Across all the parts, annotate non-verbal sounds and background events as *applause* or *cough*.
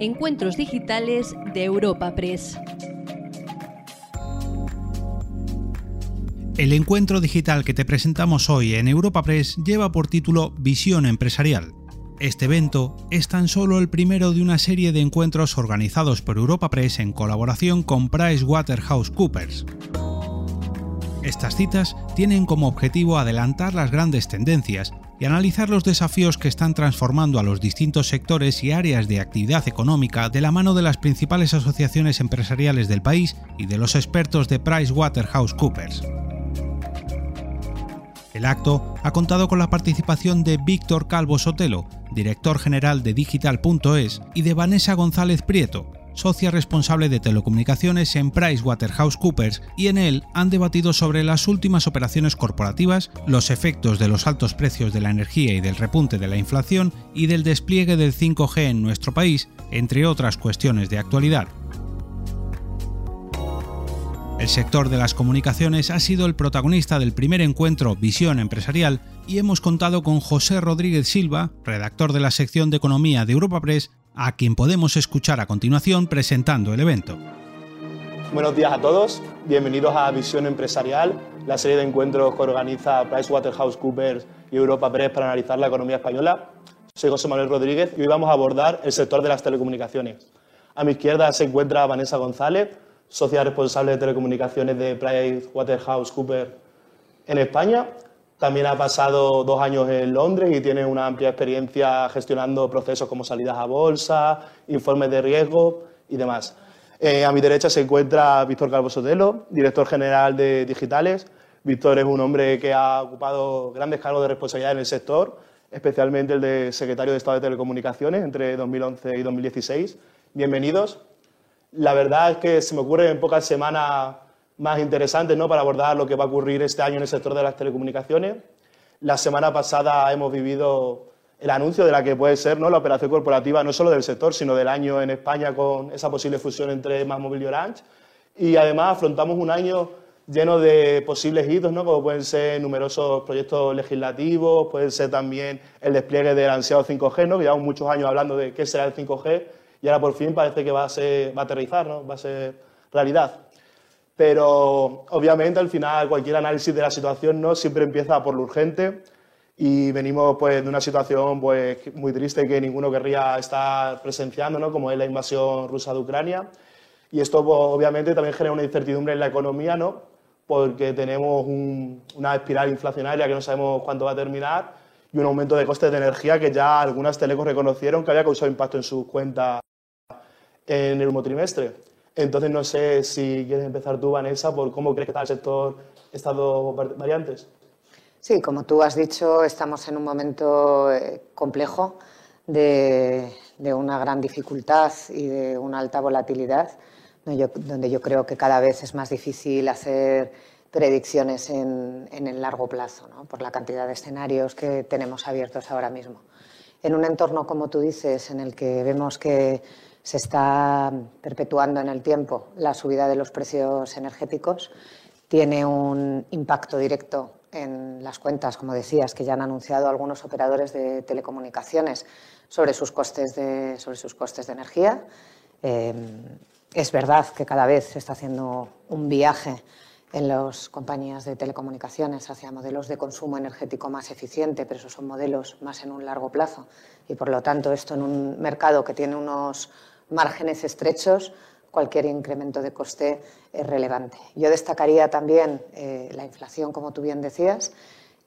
Encuentros digitales de Europa Press. El encuentro digital que te presentamos hoy en Europa Press lleva por título Visión Empresarial. Este evento es tan solo el primero de una serie de encuentros organizados por Europa Press en colaboración con PricewaterhouseCoopers. Estas citas tienen como objetivo adelantar las grandes tendencias y analizar los desafíos que están transformando a los distintos sectores y áreas de actividad económica de la mano de las principales asociaciones empresariales del país y de los expertos de PricewaterhouseCoopers. El acto ha contado con la participación de Víctor Calvo Sotelo, director general de Digital.es, y de Vanessa González Prieto, socia responsable de telecomunicaciones en PricewaterhouseCoopers, y en él han debatido sobre las últimas operaciones corporativas, los efectos de los altos precios de la energía y del repunte de la inflación y del despliegue del 5G en nuestro país, entre otras cuestiones de actualidad. El sector de las comunicaciones ha sido el protagonista del primer encuentro Visión Empresarial y hemos contado con José Rodríguez Silva, redactor de la sección de Economía de Europa Press, a quien podemos escuchar a continuación presentando el evento. Buenos días a todos, bienvenidos a Visión Empresarial, la serie de encuentros que organiza PricewaterhouseCoopers y Europa Press para analizar la economía española. Soy José Manuel Rodríguez y hoy vamos a abordar el sector de las telecomunicaciones. A mi izquierda se encuentra Vanessa González, socia responsable de telecomunicaciones de PricewaterhouseCoopers en España. También ha pasado dos años en Londres y tiene una amplia experiencia gestionando procesos como salidas a bolsa, informes de riesgo y demás. Eh, a mi derecha se encuentra Víctor Calvo Sotelo, director general de Digitales. Víctor es un hombre que ha ocupado grandes cargos de responsabilidad en el sector, especialmente el de secretario de Estado de Telecomunicaciones entre 2011 y 2016. Bienvenidos. La verdad es que se me ocurren pocas semanas más interesantes ¿no? para abordar lo que va a ocurrir este año en el sector de las telecomunicaciones. La semana pasada hemos vivido el anuncio de la que puede ser ¿no? la operación corporativa no solo del sector, sino del año en España con esa posible fusión entre MásMóvil y Orange. Y además afrontamos un año lleno de posibles hitos, ¿no? como pueden ser numerosos proyectos legislativos, puede ser también el despliegue del ansiado 5G, ¿no? que llevamos muchos años hablando de qué será el 5G y ahora por fin parece que va a, ser, va a aterrizar, ¿no? va a ser realidad. Pero obviamente al final cualquier análisis de la situación ¿no? siempre empieza por lo urgente y venimos pues, de una situación pues, muy triste que ninguno querría estar presenciando, ¿no? como es la invasión rusa de Ucrania. Y esto pues, obviamente también genera una incertidumbre en la economía, ¿no? porque tenemos una espiral inflacionaria que no sabemos cuándo va a terminar y un aumento de costes de energía que ya algunas telecos reconocieron que había causado impacto en sus cuentas en el último trimestre. Entonces, no sé si quieres empezar tú, Vanessa, por cómo crees que está el sector estas dos variantes. Sí, como tú has dicho, estamos en un momento eh, complejo de, una gran dificultad y de una alta volatilidad, donde yo creo que cada vez es más difícil hacer predicciones en, el largo plazo, por la cantidad de escenarios que tenemos abiertos ahora mismo. En un entorno, como tú dices, en el que vemos que se está perpetuando en el tiempo la subida de los precios energéticos, tiene un impacto directo en las cuentas, como decías, que ya han anunciado algunos operadores de telecomunicaciones sobre sus costes de, sobre sus costes de energía. Eh, es verdad que cada vez se está haciendo un viaje en las compañías de telecomunicaciones hacia modelos de consumo energético más eficiente, pero esos son modelos más en un largo plazo. Y por lo tanto, esto en un mercado que tiene unos márgenes estrechos, cualquier incremento de coste es relevante. Yo destacaría también eh, la inflación, como tú bien decías,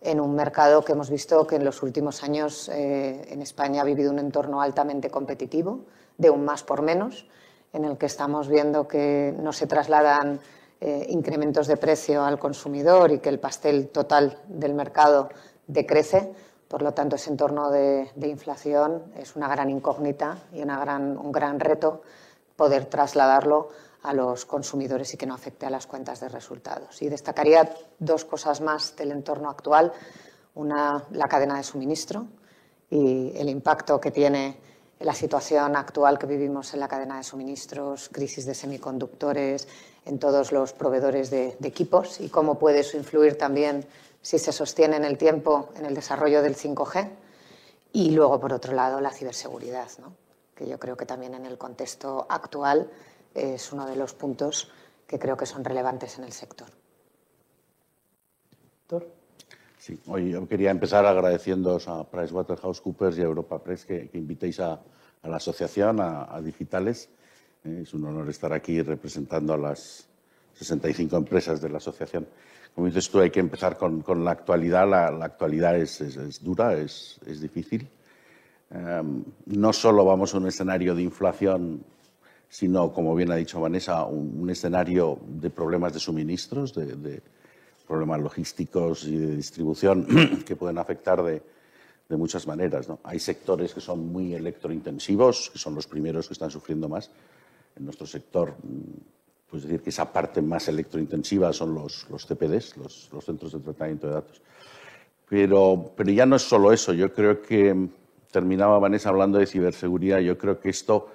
en un mercado que hemos visto que en los últimos años eh, en España ha vivido un entorno altamente competitivo, de un más por menos, en el que estamos viendo que no se trasladan eh, incrementos de precio al consumidor y que el pastel total del mercado decrece por lo tanto, ese entorno de, inflación es una gran incógnita y un gran reto poder trasladarlo a los consumidores y que no afecte a las cuentas de resultados. Y destacaría dos cosas más del entorno actual. Una, la cadena de suministro y el impacto que tiene la situación actual que vivimos en la cadena de suministros, crisis de semiconductores, en todos los proveedores de, de equipos y cómo puede eso influir también si se sostiene en el tiempo en el desarrollo del 5G. Y luego, por otro lado, la ciberseguridad. que yo creo que también en el contexto actual es uno de los puntos que creo que son relevantes en el sector. Sí, hoy yo quería empezar agradeciéndoos a PricewaterhouseCoopers y a Europa Press que, invitéis a, la asociación, a, Digitales. Eh, es un honor estar aquí representando a las 65 empresas de la asociación. Como dices tú, hay que empezar con, la actualidad. La, actualidad es, dura, es, difícil. Em, no solo vamos a un escenario de inflación, sino, como bien ha dicho Vanessa, un, escenario de problemas de suministros, de problemas logísticos y de distribución *clears throat* que pueden afectar de, de muchas maneras. ¿no? Hay sectores que son muy electrointensivos, que son los primeros que están sufriendo más. En nuestro sector, pues decir que esa parte más electrointensiva son los, los CPDs, los, centros de tratamiento de datos. Pero, pero ya no es solo eso. Yo creo que terminaba Vanessa hablando de ciberseguridad. Yo creo que esto,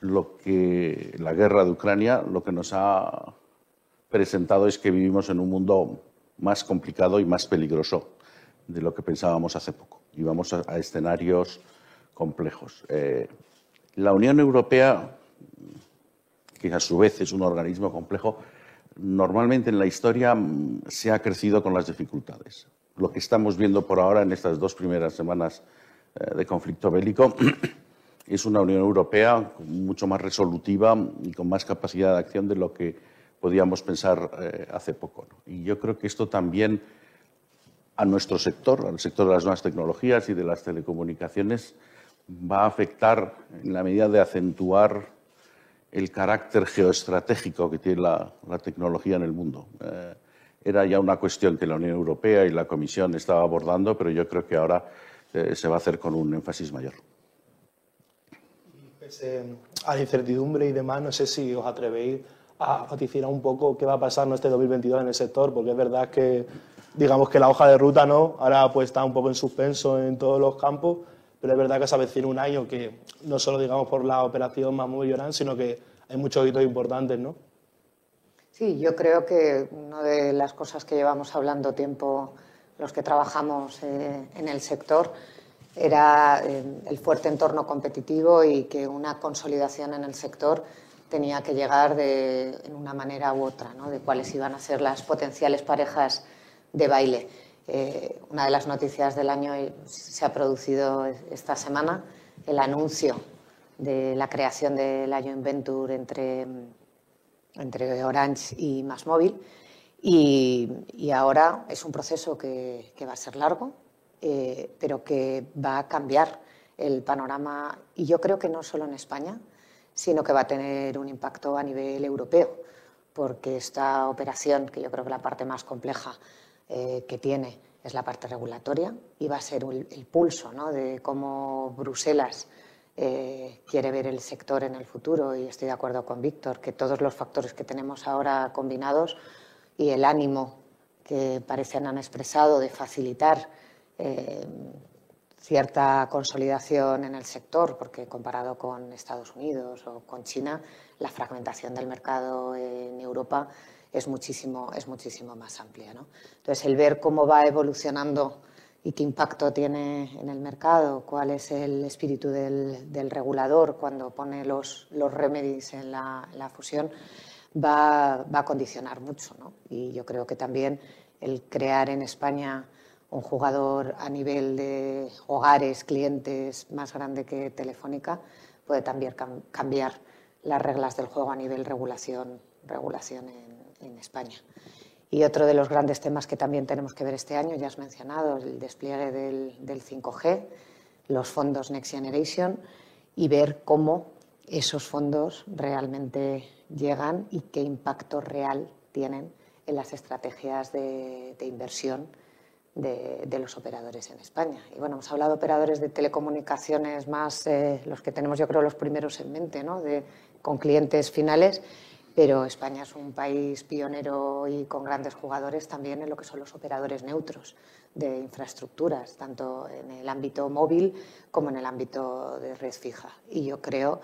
lo que la guerra de Ucrania, lo que nos ha presentado es que vivimos en un mundo más complicado y más peligroso de lo que pensábamos hace poco. Y vamos a, escenarios complejos. Eh, la Unión Europea, que a su vez es un organismo complejo, normalmente en la historia mm, se ha crecido con las dificultades. Lo que estamos viendo por ahora en estas dos primeras semanas eh, de conflicto bélico *clears throat* es una Unión Europea mucho más resolutiva y con más capacidad de acción de lo que podíamos pensar eh, hace poco. Y yo creo que esto también a nuestro sector, al sector de las nuevas tecnologías y de las telecomunicaciones, va a afectar en la medida de acentuar el carácter geoestratégico que tiene la, tecnología en el mundo. Eh, era ya una cuestión que la Unión Europea y la Comisión estaba abordando, pero yo creo que ahora eh, se va a hacer con un énfasis mayor. Pese a la incertidumbre y demás, no sé si os atrevéis a vaticinar un poco qué va a pasar este 2022 en el sector, porque es verdad que, digamos que la hoja de ruta no, ahora pues está un poco en suspenso en todos los campos, pero es verdad que se avecina un año que no solo digamos por la operación más muy llorán, sino que hay muchos hitos importantes, ¿no? Sí, yo creo que una de las cosas que llevamos hablando tiempo los que trabajamos eh, en el sector era eh, el fuerte entorno competitivo y que una consolidación en el sector tenía que llegar de en una manera u otra, ¿no? de cuáles iban a ser las potenciales parejas de baile. Eh, una de las noticias del año se ha producido esta semana, el anuncio de la creación de la joint venture entre, entre Orange y Másmóvil. Y, y, ahora es un proceso que, que va a ser largo, eh, pero que va a cambiar el panorama, y yo creo que no solo en España, sino que va a tener un impacto a nivel europeo, porque esta operación, que yo creo que la parte más compleja eh, que tiene es la parte regulatoria, y va a ser el, pulso ¿no? de cómo Bruselas eh, quiere ver el sector en el futuro, y estoy de acuerdo con Víctor, que todos los factores que tenemos ahora combinados y el ánimo que parecen han expresado de facilitar eh, cierta consolidación en el sector, porque comparado con Estados Unidos o con China, la fragmentación del mercado en Europa es muchísimo, es muchísimo más amplia. ¿no? Entonces, el ver cómo va evolucionando y qué impacto tiene en el mercado, cuál es el espíritu del, regulador cuando pone los, los remedies en la, la fusión, va, va, a condicionar mucho. ¿no? Y yo creo que también el crear en España un jugador a nivel de hogares, clientes más grande que Telefónica, puede también cambiar las reglas del juego a nivel regulación, regulación en, España. Y otro de los grandes temas que también tenemos que ver este año, ya has mencionado, el despliegue del, 5G, los fondos Next Generation y ver cómo esos fondos realmente llegan y qué impacto real tienen en las estrategias de inversión de, los operadores en España. Y bueno, hemos hablado de operadores de telecomunicaciones más, eh, los que tenemos yo creo los primeros en mente, ¿no? de, con clientes finales, pero España es un país pionero y con grandes jugadores también en lo que son los operadores neutros de infraestructuras, tanto en el ámbito móvil como en el ámbito de red fija. Y yo creo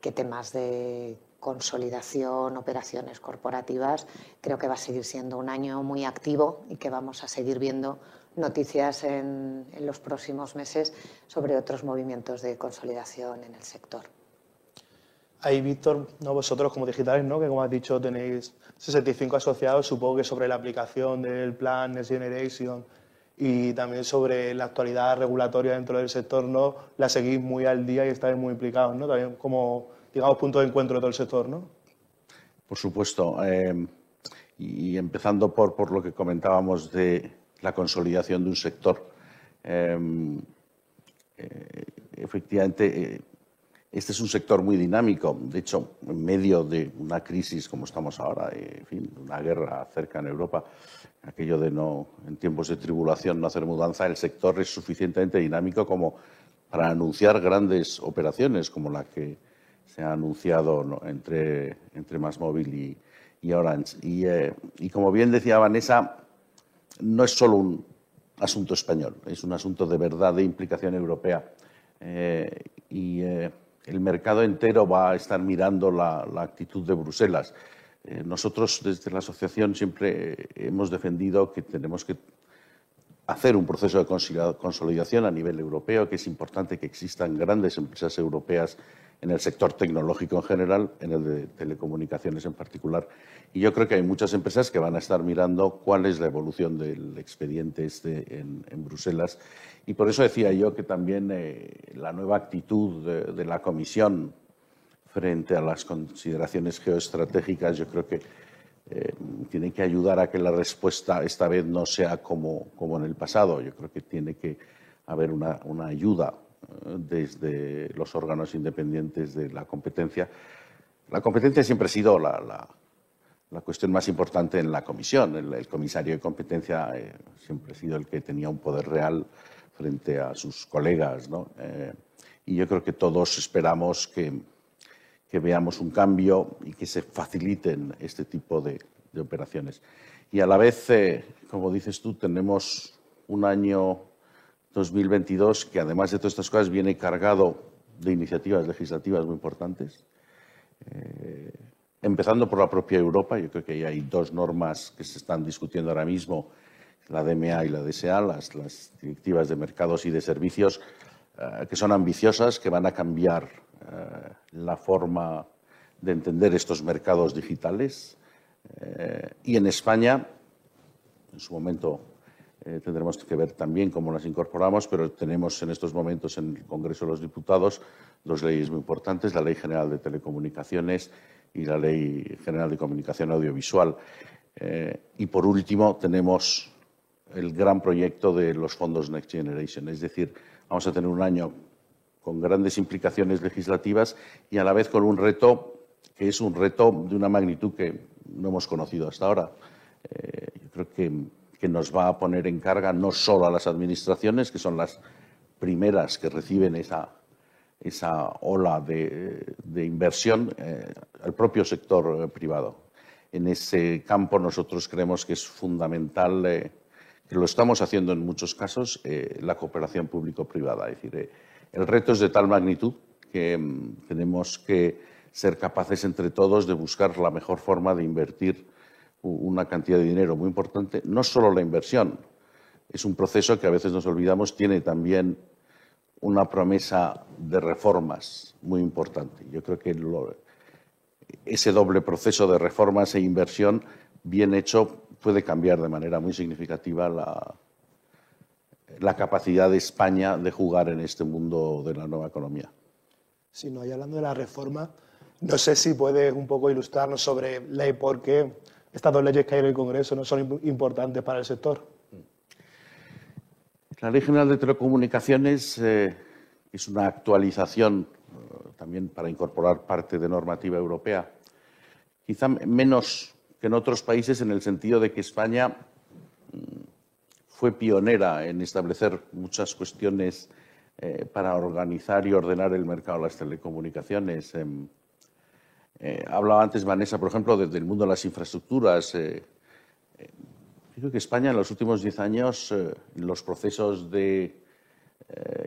que temas de consolidación, operaciones corporativas, creo que va a seguir siendo un año muy activo y que vamos a seguir viendo noticias en, los próximos meses sobre otros movimientos de consolidación en el sector. Ahí, Víctor, ¿no? vosotros como digitales, ¿no? que como has dicho tenéis 65 asociados, supongo que sobre la aplicación del plan Next Generation y también sobre la actualidad regulatoria dentro del sector, ¿no? la seguís muy al día y estáis muy implicados, ¿no? también como, digamos, punto de encuentro de todo el sector. ¿no? Por supuesto. Eh, y empezando por, por, lo que comentábamos de la consolidación de un sector. Eh, eh, efectivamente, este es un sector muy dinámico. De hecho, en medio de una crisis como estamos ahora, en fin, una guerra cerca en Europa, aquello de no, en tiempos de tribulación, no hacer mudanza, el sector es suficientemente dinámico como para anunciar grandes operaciones como la que se ha anunciado entre, entre Másmóvil y, Orange. Y, eh, y como bien decía Vanessa, no es solo un asunto español, es un asunto de verdad de implicación europea. Eh, y eh, el mercado entero va a estar mirando la, actitud de Bruselas. Eh, nosotros desde la asociación siempre hemos defendido que tenemos que hacer un proceso de consolidación a nivel europeo, que es importante que existan grandes empresas europeas en el sector tecnológico en general, en el de telecomunicaciones en particular. Y yo creo que hay muchas empresas que van a estar mirando cuál es la evolución del expediente este en, Bruselas. Y por eso decía yo que también eh, la nueva actitud de, la Comisión frente a las consideraciones geoestratégicas, yo creo que eh, tiene que ayudar a que la respuesta esta vez no sea como, como en el pasado. Yo creo que tiene que haber una, una ayuda desde los órganos independientes de la competencia. La competencia siempre ha sido la, la, cuestión más importante en la comisión. El, comisario de competencia eh, siempre ha sido el que tenía un poder real frente a sus colegas. ¿no? Eh, y yo creo que todos esperamos que, que, veamos un cambio y que se faciliten este tipo de, de operaciones. Y a la vez, eh, como dices tú, tenemos un año 2022, que además de todas estas cosas viene cargado de iniciativas legislativas muy importantes, eh, empezando por la propia Europa. Yo creo que hay dos normas que se están discutiendo ahora mismo, la DMA y la DSA, las, las directivas de mercados y de servicios, eh, que son ambiciosas, que van a cambiar eh, la forma de entender estos mercados digitales. y en España, en su momento eh, tendremos que ver también cómo las incorporamos, pero tenemos en estos momentos en el Congreso de los Diputados dos leyes muy importantes, la Ley General de Telecomunicaciones y la Ley General de Comunicación Audiovisual. Eh, y por último, tenemos el gran proyecto de los fondos Next Generation, es decir, vamos a tener un año con grandes implicaciones legislativas y a la vez con un reto que es un reto de una magnitud que no hemos conocido hasta ahora. Eh, yo creo que que nos va a poner en carga no solo a las administraciones, que son las primeras que reciben esa, esa ola de, inversión, eh, al propio sector eh, privado. En ese campo nosotros creemos que es fundamental, eh, que lo estamos haciendo en muchos casos, la cooperación público-privada. Es decir, el reto es de tal magnitud que mm, tenemos que ser capaces entre todos de buscar la mejor forma de invertir una cantidad de dinero muy importante, no solo la inversión, es un proceso que a veces nos olvidamos, tiene también una promesa de reformas muy importante. Yo creo que ese doble proceso de reformas e inversión bien hecho puede cambiar de manera muy significativa la, la capacidad de España de jugar en este mundo de la nueva economía. Sí, no, y hablando de la reforma, no sé si puedes un poco ilustrarnos sobre ley por qué estas dos leyes que hay en el Congreso no son importantes para el sector. La Ley General de Telecomunicaciones eh, es una actualización eh, también para incorporar parte de normativa europea, quizá menos que en otros países en el sentido de que España mm, fue pionera en establecer muchas cuestiones eh, para organizar y ordenar el mercado de las telecomunicaciones. Em, eh, hablaba antes Vanessa, por ejemplo, del mundo de las infraestructuras. Eh, eh, creo que España en los últimos diez años, en los procesos de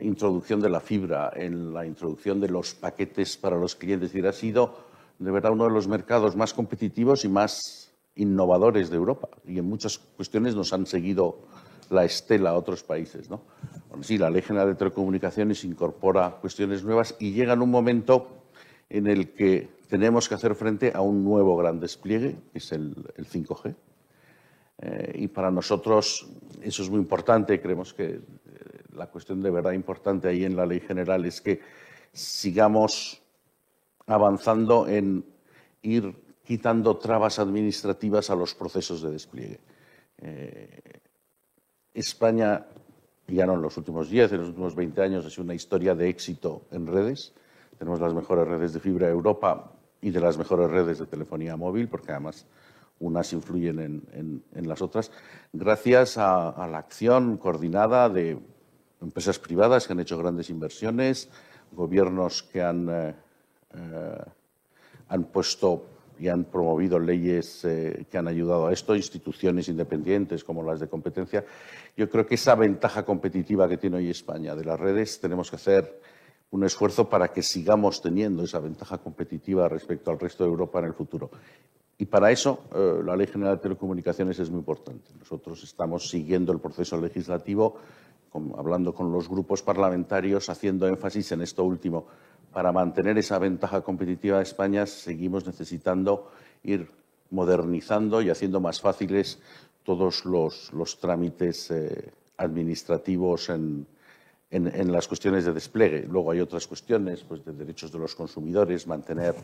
introducción de la fibra, en la introducción de los paquetes para los clientes, ha sido de verdad uno de los mercados más competitivos y más innovadores de Europa. Y en muchas cuestiones nos han seguido la estela a otros países. ¿no? sí, la Ley General de Telecomunicaciones incorpora cuestiones nuevas y llega en un momento en el que tenemos que hacer frente a un nuevo gran despliegue, que es el, 5G. Eh, y para nosotros eso es muy importante. Creemos que eh, la cuestión de verdad importante ahí en la ley general es que sigamos avanzando en ir quitando trabas administrativas a los procesos de despliegue. Eh, España, ya no en los últimos 10, en los últimos 20 años, ha sido una historia de éxito en redes. Tenemos las mejores redes de fibra de Europa y de las mejores redes de telefonía móvil, porque además unas influyen en, las otras, gracias a, la acción coordinada de empresas privadas que han hecho grandes inversiones, gobiernos que han, eh, eh, han puesto y han promovido leyes eh, que han ayudado a esto, instituciones independientes como las de competencia. Yo creo que esa ventaja competitiva que tiene hoy España de las redes tenemos que hacer un esfuerzo para que sigamos teniendo esa ventaja competitiva respecto al resto de Europa en el futuro. Y para eso eh, la Ley General de Telecomunicaciones es muy importante. Nosotros estamos siguiendo el proceso legislativo, hablando con los grupos parlamentarios, haciendo énfasis en esto último. Para mantener esa ventaja competitiva de España seguimos necesitando ir modernizando y haciendo más fáciles todos los, trámites eh, administrativos en, las cuestiones de despliegue. Luego hay otras cuestiones pues, de derechos de los consumidores, mantener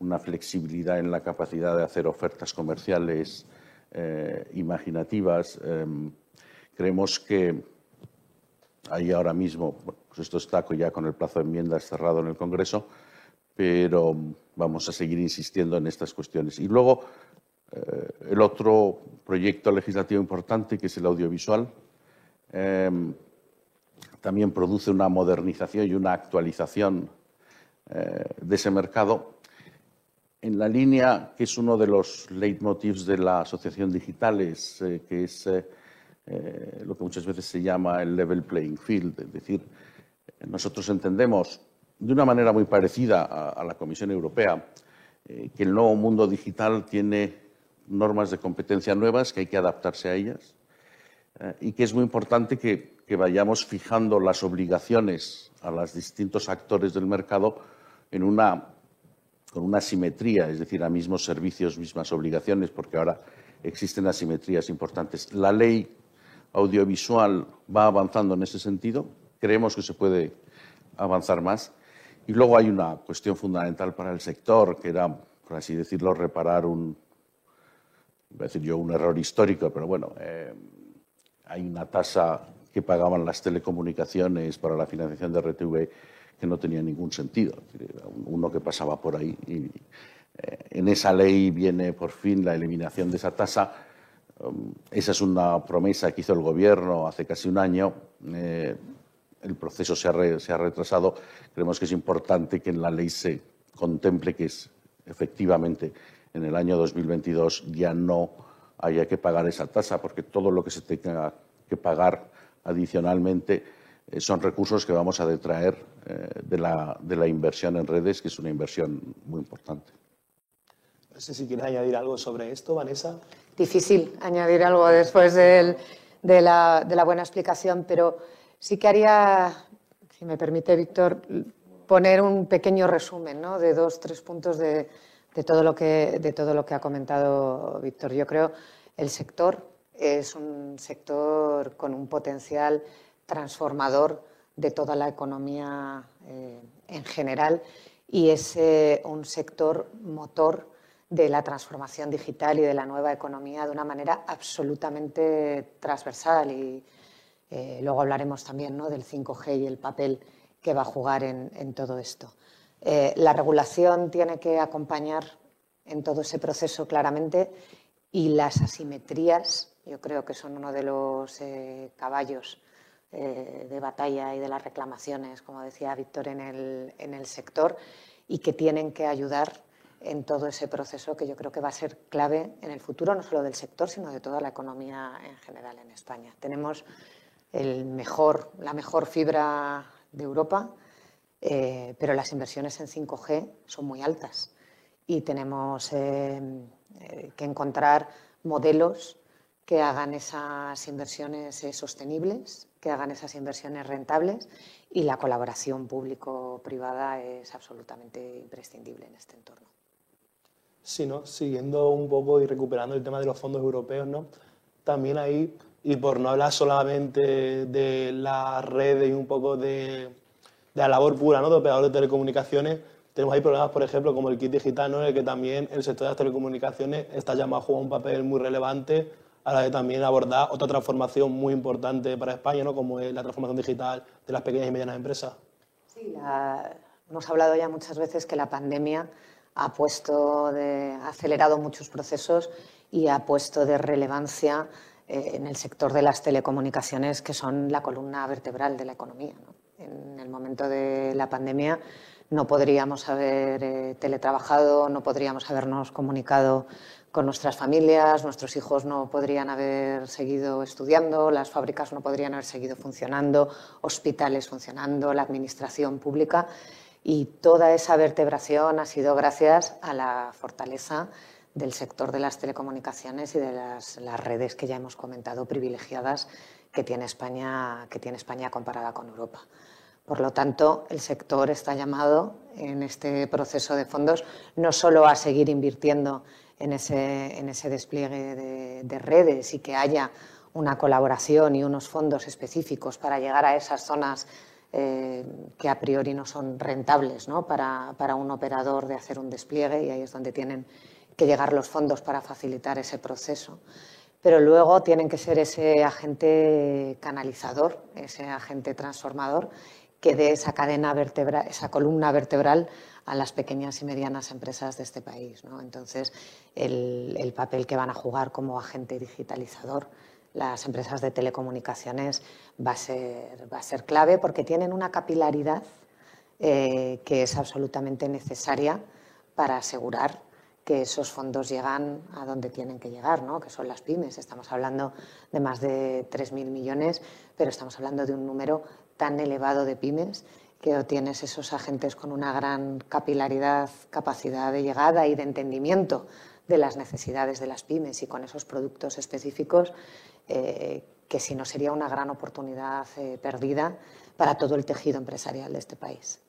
una flexibilidad en la capacidad de hacer ofertas comerciales eh, imaginativas. Em, creemos que hay ahora mismo, pues esto está ya con el plazo de enmiendas cerrado en el Congreso, pero vamos a seguir insistiendo en estas cuestiones. Y luego, eh, el otro proyecto legislativo importante, que es el audiovisual. Em, también produce una modernización y una actualización eh, de ese mercado en la línea que es uno de los leitmotivs de la asociación digitales, eh, que es lo que muchas veces se llama el level playing field, es decir, nosotros entendemos de una manera muy parecida a la Comisión Europea que el nuevo mundo digital tiene normas de competencia nuevas que hay que adaptarse a ellas y que es muy importante que vayamos fijando las obligaciones a los distintos actores del mercado con una simetría, es decir, a mismos servicios, mismas obligaciones, porque ahora existen asimetrías importantes. La ley audiovisual va avanzando en ese sentido, creemos que se puede avanzar más. Y luego hay una cuestión fundamental para el sector, que era, por así decirlo, reparar un, decir yo, un error histórico, pero bueno, eh, hay una tasa que pagaban las telecomunicaciones para la financiación de RTV que no tenía ningún sentido. Uno que pasaba por ahí. Y, eh, en esa ley viene por fin la eliminación de esa tasa. Um, esa es una promesa que hizo el Gobierno hace casi un año. Eh, el proceso se ha, se ha, retrasado. Creemos que es importante que en la ley se contemple que es, efectivamente en el año 2022 ya no haya que pagar esa tasa, porque todo lo que se tenga que pagar adicionalmente eh, son recursos que vamos a detraer eh, de, la, de, la, inversión en redes, que es una inversión muy importante. No sé si quieres añadir algo sobre esto, Vanessa. Difícil añadir algo después de, la, de la buena explicación, pero sí que haría, si me permite, Víctor, poner un pequeño resumen ¿no? de dos, tres puntos de, todo lo que, que ha comentado Víctor. Yo creo el sector es un sector con un potencial transformador de toda la economía eh, en general y es eh, un sector motor de la transformación digital y de la nueva economía de una manera absolutamente transversal. Y eh, luego hablaremos también ¿no? del 5G y el papel que va a jugar en, en todo esto. la regulación tiene que acompañar en todo ese proceso claramente y las asimetrías yo creo que son uno de los eh, caballos eh, de batalla y de las reclamaciones, como decía Víctor, en el, en el sector y que tienen que ayudar en todo ese proceso que yo creo que va a ser clave en el futuro, no solo del sector, sino de toda la economía en general en España. Tenemos el mejor, la mejor fibra de Europa, eh, pero las inversiones en 5G son muy altas y tenemos que encontrar modelos que hagan esas inversiones eh, sostenibles, que hagan esas inversiones rentables y la colaboración público-privada es absolutamente imprescindible en este entorno. Sí, ¿no? siguiendo un poco y recuperando el tema de los fondos europeos, ¿no? también ahí, y por no hablar solamente de la red y un poco de, de la labor pura ¿no? de operadores de telecomunicaciones, tenemos ahí programas, por ejemplo, como el kit digital, en el que también el sector de las telecomunicaciones está llamado a jugar un papel muy relevante a la de también abordar otra transformación muy importante para España, ¿no? como es la transformación digital de las pequeñas y medianas empresas. Sí, hemos hablado ya muchas veces que la pandemia ha puesto de, ha acelerado muchos procesos y ha puesto de relevancia en el sector de las telecomunicaciones, que son la columna vertebral de la economía. En el momento de la pandemia no podríamos haber eh, teletrabajado, no podríamos habernos comunicado con nuestras familias, nuestros hijos no podrían haber seguido estudiando, las fábricas no podrían haber seguido funcionando, hospitales funcionando, la administración pública y toda esa vertebración ha sido gracias a la fortaleza del sector de las telecomunicaciones y de las, redes que ya hemos comentado privilegiadas que tiene España, que tiene España comparada con Europa. Por lo tanto, el sector está llamado en este proceso de fondos no solo a seguir invirtiendo en ese, en ese despliegue de, redes y que haya una colaboración y unos fondos específicos para llegar a esas zonas eh, que a priori no son rentables ¿no? Para, para, un operador de hacer un despliegue y ahí es donde tienen que llegar los fondos para facilitar ese proceso. Pero luego tienen que ser ese agente canalizador, ese agente transformador que dé esa cadena vertebral, esa columna vertebral a las pequeñas y medianas empresas de este país. Entonces, el, papel que van a jugar como agente digitalizador las empresas de telecomunicaciones va a ser, va a ser clave porque tienen una capilaridad eh, que es absolutamente necesaria para asegurar que esos fondos llegan a donde tienen que llegar, ¿no? que son las pymes. Estamos hablando de más de 3.000 millones, pero estamos hablando de un número tan elevado de pymes que tienes esos agentes con una gran capilaridad, capacidad de llegada y de entendimiento de las necesidades de las pymes y con esos productos específicos, eh, que si no sería una gran oportunidad eh, perdida para todo el tejido empresarial de este país.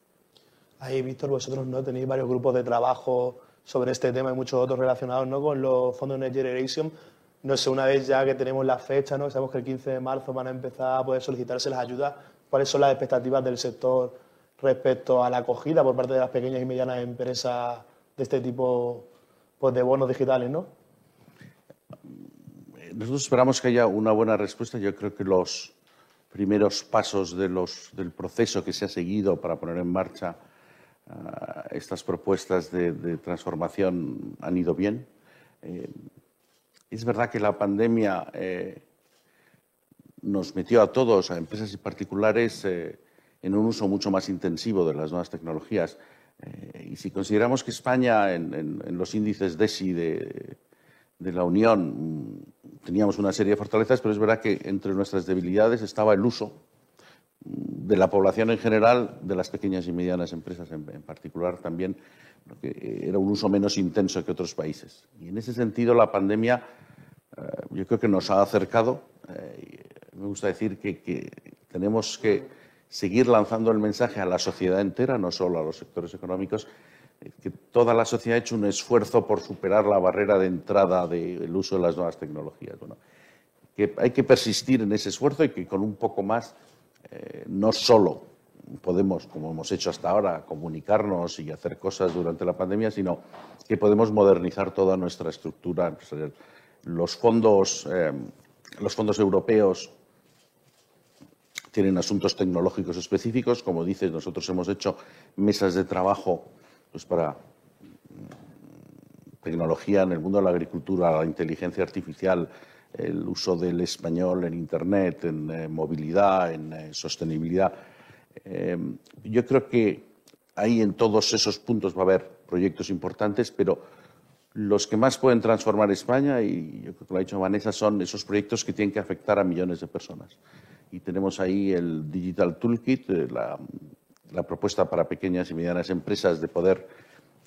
Ahí, Víctor, vosotros no tenéis varios grupos de trabajo sobre este tema y muchos otros relacionados ¿no? con los fondos Next Generation. No sé, una vez ya que tenemos la fecha, ¿no? sabemos que el 15 de marzo van a empezar a poder solicitarse las ayudas cuáles son las expectativas del sector respecto a la acogida por parte de las pequeñas y medianas empresas de este tipo pues, de bonos digitales, ¿no? Nosotros esperamos que haya una buena respuesta. Yo creo que los primeros pasos de los, del proceso que se ha seguido para poner en marcha uh, estas propuestas de, transformación han ido bien. Eh, es verdad que la pandemia eh, nos metió a todos, a empresas y particulares, eh, en un uso mucho más intensivo de las nuevas tecnologías. Y si consideramos que España, en, los índices DESI de, la Unión, mm, teníamos una serie de fortalezas, pero es verdad que entre nuestras debilidades estaba el uso de la población en general, de las pequeñas y medianas empresas en, particular también, que era un uso menos intenso que otros países. Y en ese sentido la pandemia eh, yo creo que nos ha acercado me gusta decir que, tenemos que seguir lanzando el mensaje a la sociedad entera, no solo a los sectores económicos, que toda la sociedad ha hecho un esfuerzo por superar la barrera de entrada del uso de las nuevas tecnologías. que hay que persistir en ese esfuerzo y que con un poco más eh, no solo podemos, como hemos hecho hasta ahora, comunicarnos y hacer cosas durante la pandemia, sino que podemos modernizar toda nuestra estructura. Los fondos, eh, los fondos europeos tienen asuntos tecnológicos específicos. Como dices, nosotros hemos hecho mesas de trabajo pues, para mm, tecnología en el mundo de la agricultura, la inteligencia artificial, el uso del español en Internet, en eh, movilidad, en eh, sostenibilidad. Eh, yo creo que ahí en todos esos puntos va a haber proyectos importantes, pero los que más pueden transformar España, y yo creo que lo ha dicho Vanessa, son esos proyectos que tienen que afectar a millones de personas y tenemos ahí el Digital Toolkit, eh, la, propuesta para pequeñas y medianas empresas de poder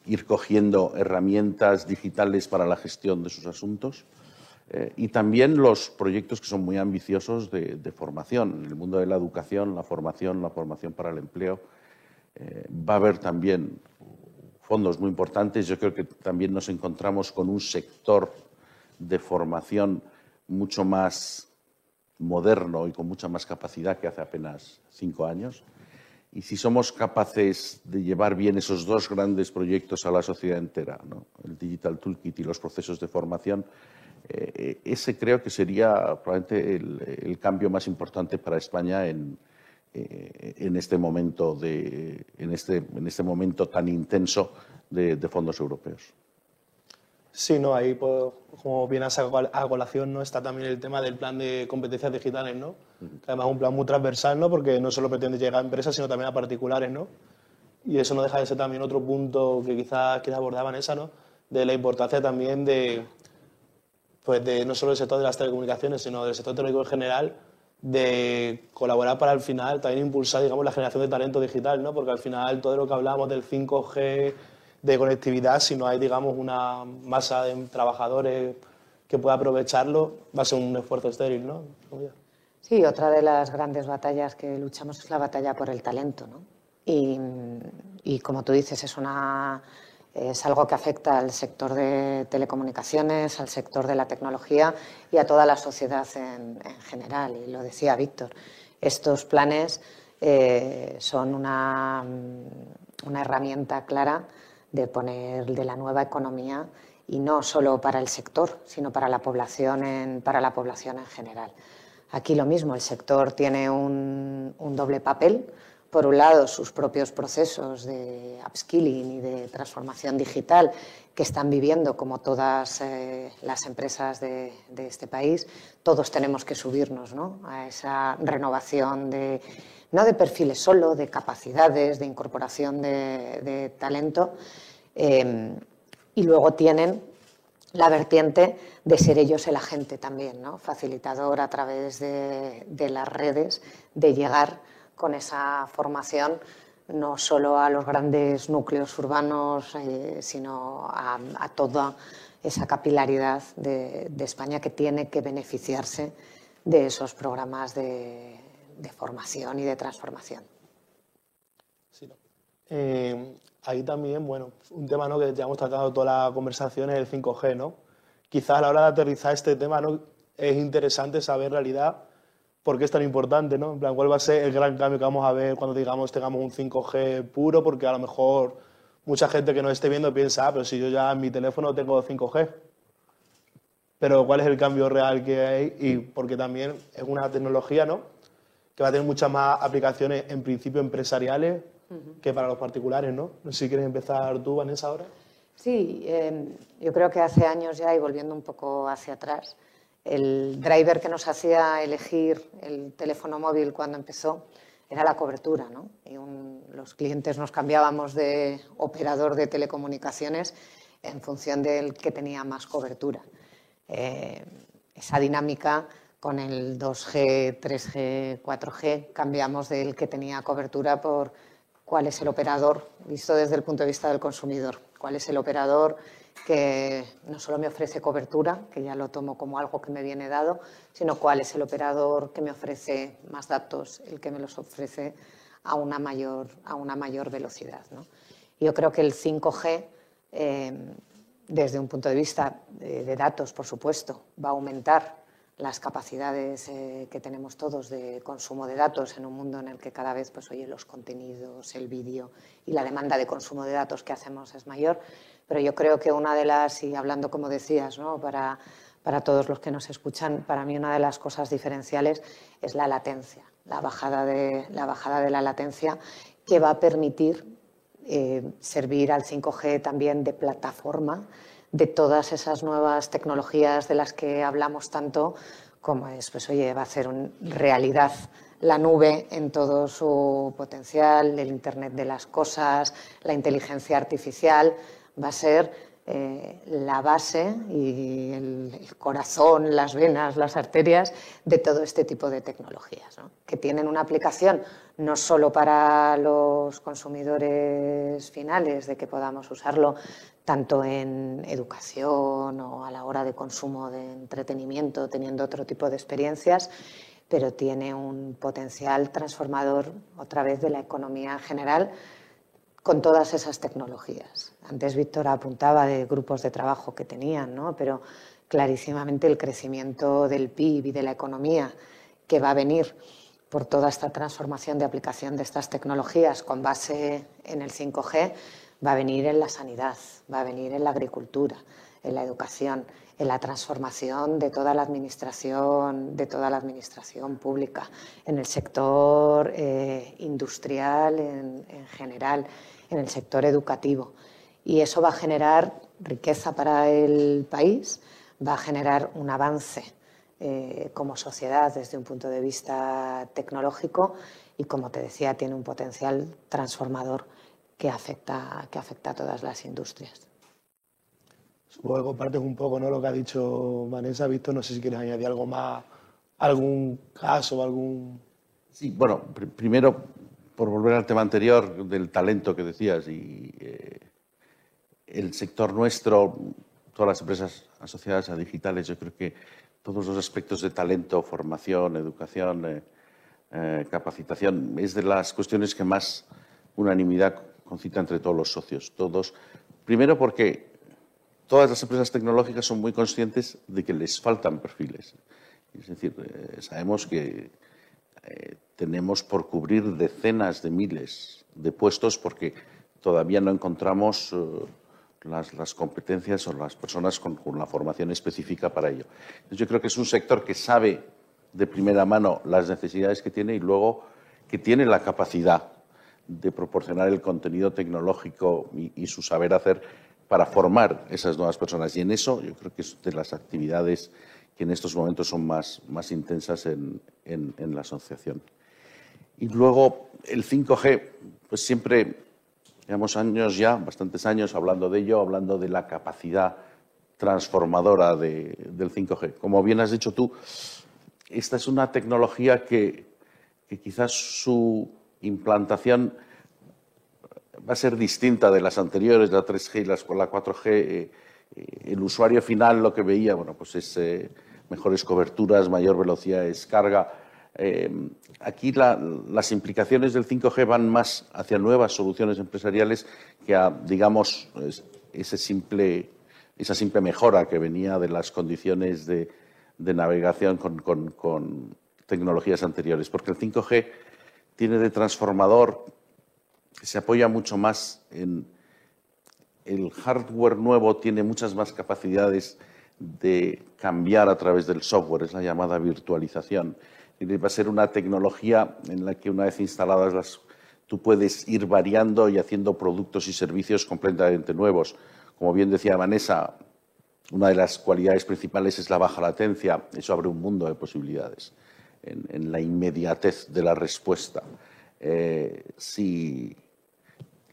ir cogiendo herramientas digitales para la gestión de sus asuntos. Eh, y también los proyectos que son muy ambiciosos de, formación. En el mundo de la educación, la formación, la formación para el empleo, eh, va a haber también fondos muy importantes. Yo creo que también nos encontramos con un sector de formación mucho más moderno y con mucha más capacidad que hace apenas cinco años. Y si somos capaces de llevar bien esos dos grandes proyectos a la sociedad entera, el Digital Toolkit y los procesos de formación, eh, ese creo que sería probablemente el, cambio más importante para España en, eh, en, este, momento de, en, este, en este momento tan intenso de, fondos europeos. Sí, no, ahí pues, como bien a colación no está también el tema del plan de competencias digitales, ¿no? Que además es un plan muy transversal, ¿no? Porque no solo pretende llegar a empresas, sino también a particulares, ¿no? Y eso no deja de ser también otro punto que quizás, quizás abordaban esa, ¿no? De la importancia también de, pues de no solo del sector de las telecomunicaciones, sino del sector tecnológico en general, de colaborar para al final también impulsar digamos, la generación de talento digital, ¿no? porque al final todo lo que hablamos del 5G, de conectividad, si no hay digamos, una masa de trabajadores que pueda aprovecharlo, va a ser un esfuerzo estéril. ¿no? Sí, otra de las grandes batallas que luchamos es la batalla por el talento. ¿no? Y, y como tú dices, es una es algo que afecta al sector de telecomunicaciones, al sector de la tecnología y a toda la sociedad en, general. Y lo decía Víctor, estos planes eh, son una, una, herramienta clara de poner de la nueva economía y no solo para el sector, sino para la población en, para la población en general. Aquí lo mismo, el sector tiene un doble papel por un lado, sus propios procesos de upskilling y de transformación digital que están viviendo, como todas eh, las empresas de, este país, todos tenemos que subirnos a esa renovación de, no de perfiles solo, de capacidades, de incorporación de, talento. Eh, y luego tienen la vertiente de ser ellos el agente también, ¿no? facilitador a través de, de las redes, de llegar con esa formación no solo a los grandes núcleos urbanos, eh, sino a, toda esa capilaridad de, España que tiene que beneficiarse de esos programas de, formación y de transformación. Eh, ahí también, bueno, un tema ¿no? que ya hemos tratado toda la conversación es el 5G, ¿no? Quizás a la hora de aterrizar este tema ¿no? es interesante saber en realidad por qué es tan importante, ¿no? En plan, ¿cuál va a ser el gran cambio que vamos a ver cuando digamos tengamos un 5G puro? Porque a lo mejor mucha gente que nos esté viendo piensa, ah, pero si yo ya en mi teléfono tengo 5G. Pero ¿cuál es el cambio real que hay? Y porque también es una tecnología, ¿no? Que va a tener muchas más aplicaciones en principio empresariales que para los particulares, ¿no? No sé si quieres empezar tú, Vanessa, ahora. Sí, eh, yo creo que hace años ya, y volviendo un poco hacia atrás, el driver que nos hacía elegir el teléfono móvil cuando empezó era la cobertura. ¿no? Y los clientes nos cambiábamos de operador de telecomunicaciones en función del que tenía más cobertura. Eh, esa dinámica con el 2G, 3G, 4G, cambiamos del que tenía cobertura por cuál es el operador, visto desde el punto de vista del consumidor, cuál es el operador que no solo me ofrece cobertura, que ya lo tomo como algo que me viene dado, sino cuál es el operador que me ofrece más datos, el que me los ofrece a una mayor, a una mayor velocidad. Yo creo que el 5G, eh, desde un punto de vista de, datos, por supuesto, va a aumentar las capacidades eh, que tenemos todos de consumo de datos en un mundo en el que cada vez pues, oye, los contenidos, el vídeo y la demanda de consumo de datos que hacemos es mayor. Pero yo creo que una de las, y hablando como decías, ¿no? para, para todos los que nos escuchan, para mí una de las cosas diferenciales es la latencia, la bajada de la, bajada de la latencia que va a permitir eh, servir al 5G también de plataforma de todas esas nuevas tecnologías de las que hablamos tanto, como es, pues oye, va a hacer realidad la nube en todo su potencial, el Internet de las cosas, la inteligencia artificial va a ser eh, la base y el, corazón, las venas, las arterias de todo este tipo de tecnologías, que tienen una aplicación no solo para los consumidores finales, de que podamos usarlo tanto en educación o a la hora de consumo de entretenimiento, teniendo otro tipo de experiencias, pero tiene un potencial transformador otra vez de la economía en general con todas esas tecnologías. Antes Víctor apuntaba de grupos de trabajo que tenían, ¿no? pero clarísimamente el crecimiento del PIB y de la economía que va a venir por toda esta transformación de aplicación de estas tecnologías con base en el 5G va a venir en la sanidad, va a venir en la agricultura, en la educación, en la transformación de toda la administración, de toda la administración pública, en el sector eh, industrial en, general, en el sector educativo. Y eso va a generar riqueza para el país, va a generar un avance eh, como sociedad desde un punto de vista tecnológico y, como te decía, tiene un potencial transformador que afecta, que afecta a todas las industrias. Supongo que compartes un poco ¿no? lo que ha dicho Vanessa. Visto, no sé si quieres añadir algo más, algún caso, algún... Sí, bueno, primero, por volver al tema anterior del talento que decías, y eh, el sector nuestro, todas las empresas asociadas a digitales, yo creo que todos los aspectos de talento, formación, educación, eh, eh, capacitación, es de las cuestiones que más unanimidad concita entre todos los socios. Todos, primero porque todas las empresas tecnológicas son muy conscientes de que les faltan perfiles. Es decir, eh, sabemos que eh, tenemos por cubrir decenas de miles de puestos porque todavía no encontramos eh, las, competencias o las personas con, la formación específica para ello. yo creo que es un sector que sabe de primera mano las necesidades que tiene y luego que tiene la capacidad de proporcionar el contenido tecnológico y su saber hacer para formar esas nuevas personas. Y en eso yo creo que es de las actividades que en estos momentos son más, más intensas en, en, la asociación. Y luego el 5G, pues siempre, llevamos años ya, bastantes años hablando de ello, hablando de la capacidad transformadora de, del 5G. Como bien has dicho tú, esta es una tecnología que, que quizás su implantación va a ser distinta de las anteriores, la 3G y la 4G. Eh, eh, el usuario final lo que veía, bueno, pues es eh, mejores coberturas, mayor velocidad de descarga. aquí las implicaciones del 5G van más hacia nuevas soluciones empresariales que a, digamos, ese simple, esa simple mejora que venía de las condiciones de, navegación con, con tecnologías anteriores. Porque el 5G tiene de transformador que se apoya mucho más en el hardware nuevo, tiene muchas más capacidades de cambiar a través del software, es la llamada virtualización. Y va a ser una tecnología en la que una vez instaladas las, tú puedes ir variando y haciendo productos y servicios completamente nuevos. Como bien decía Vanessa, una de las cualidades principales es la baja latencia. Eso abre un mundo de posibilidades en, la inmediatez de la respuesta. Eh, si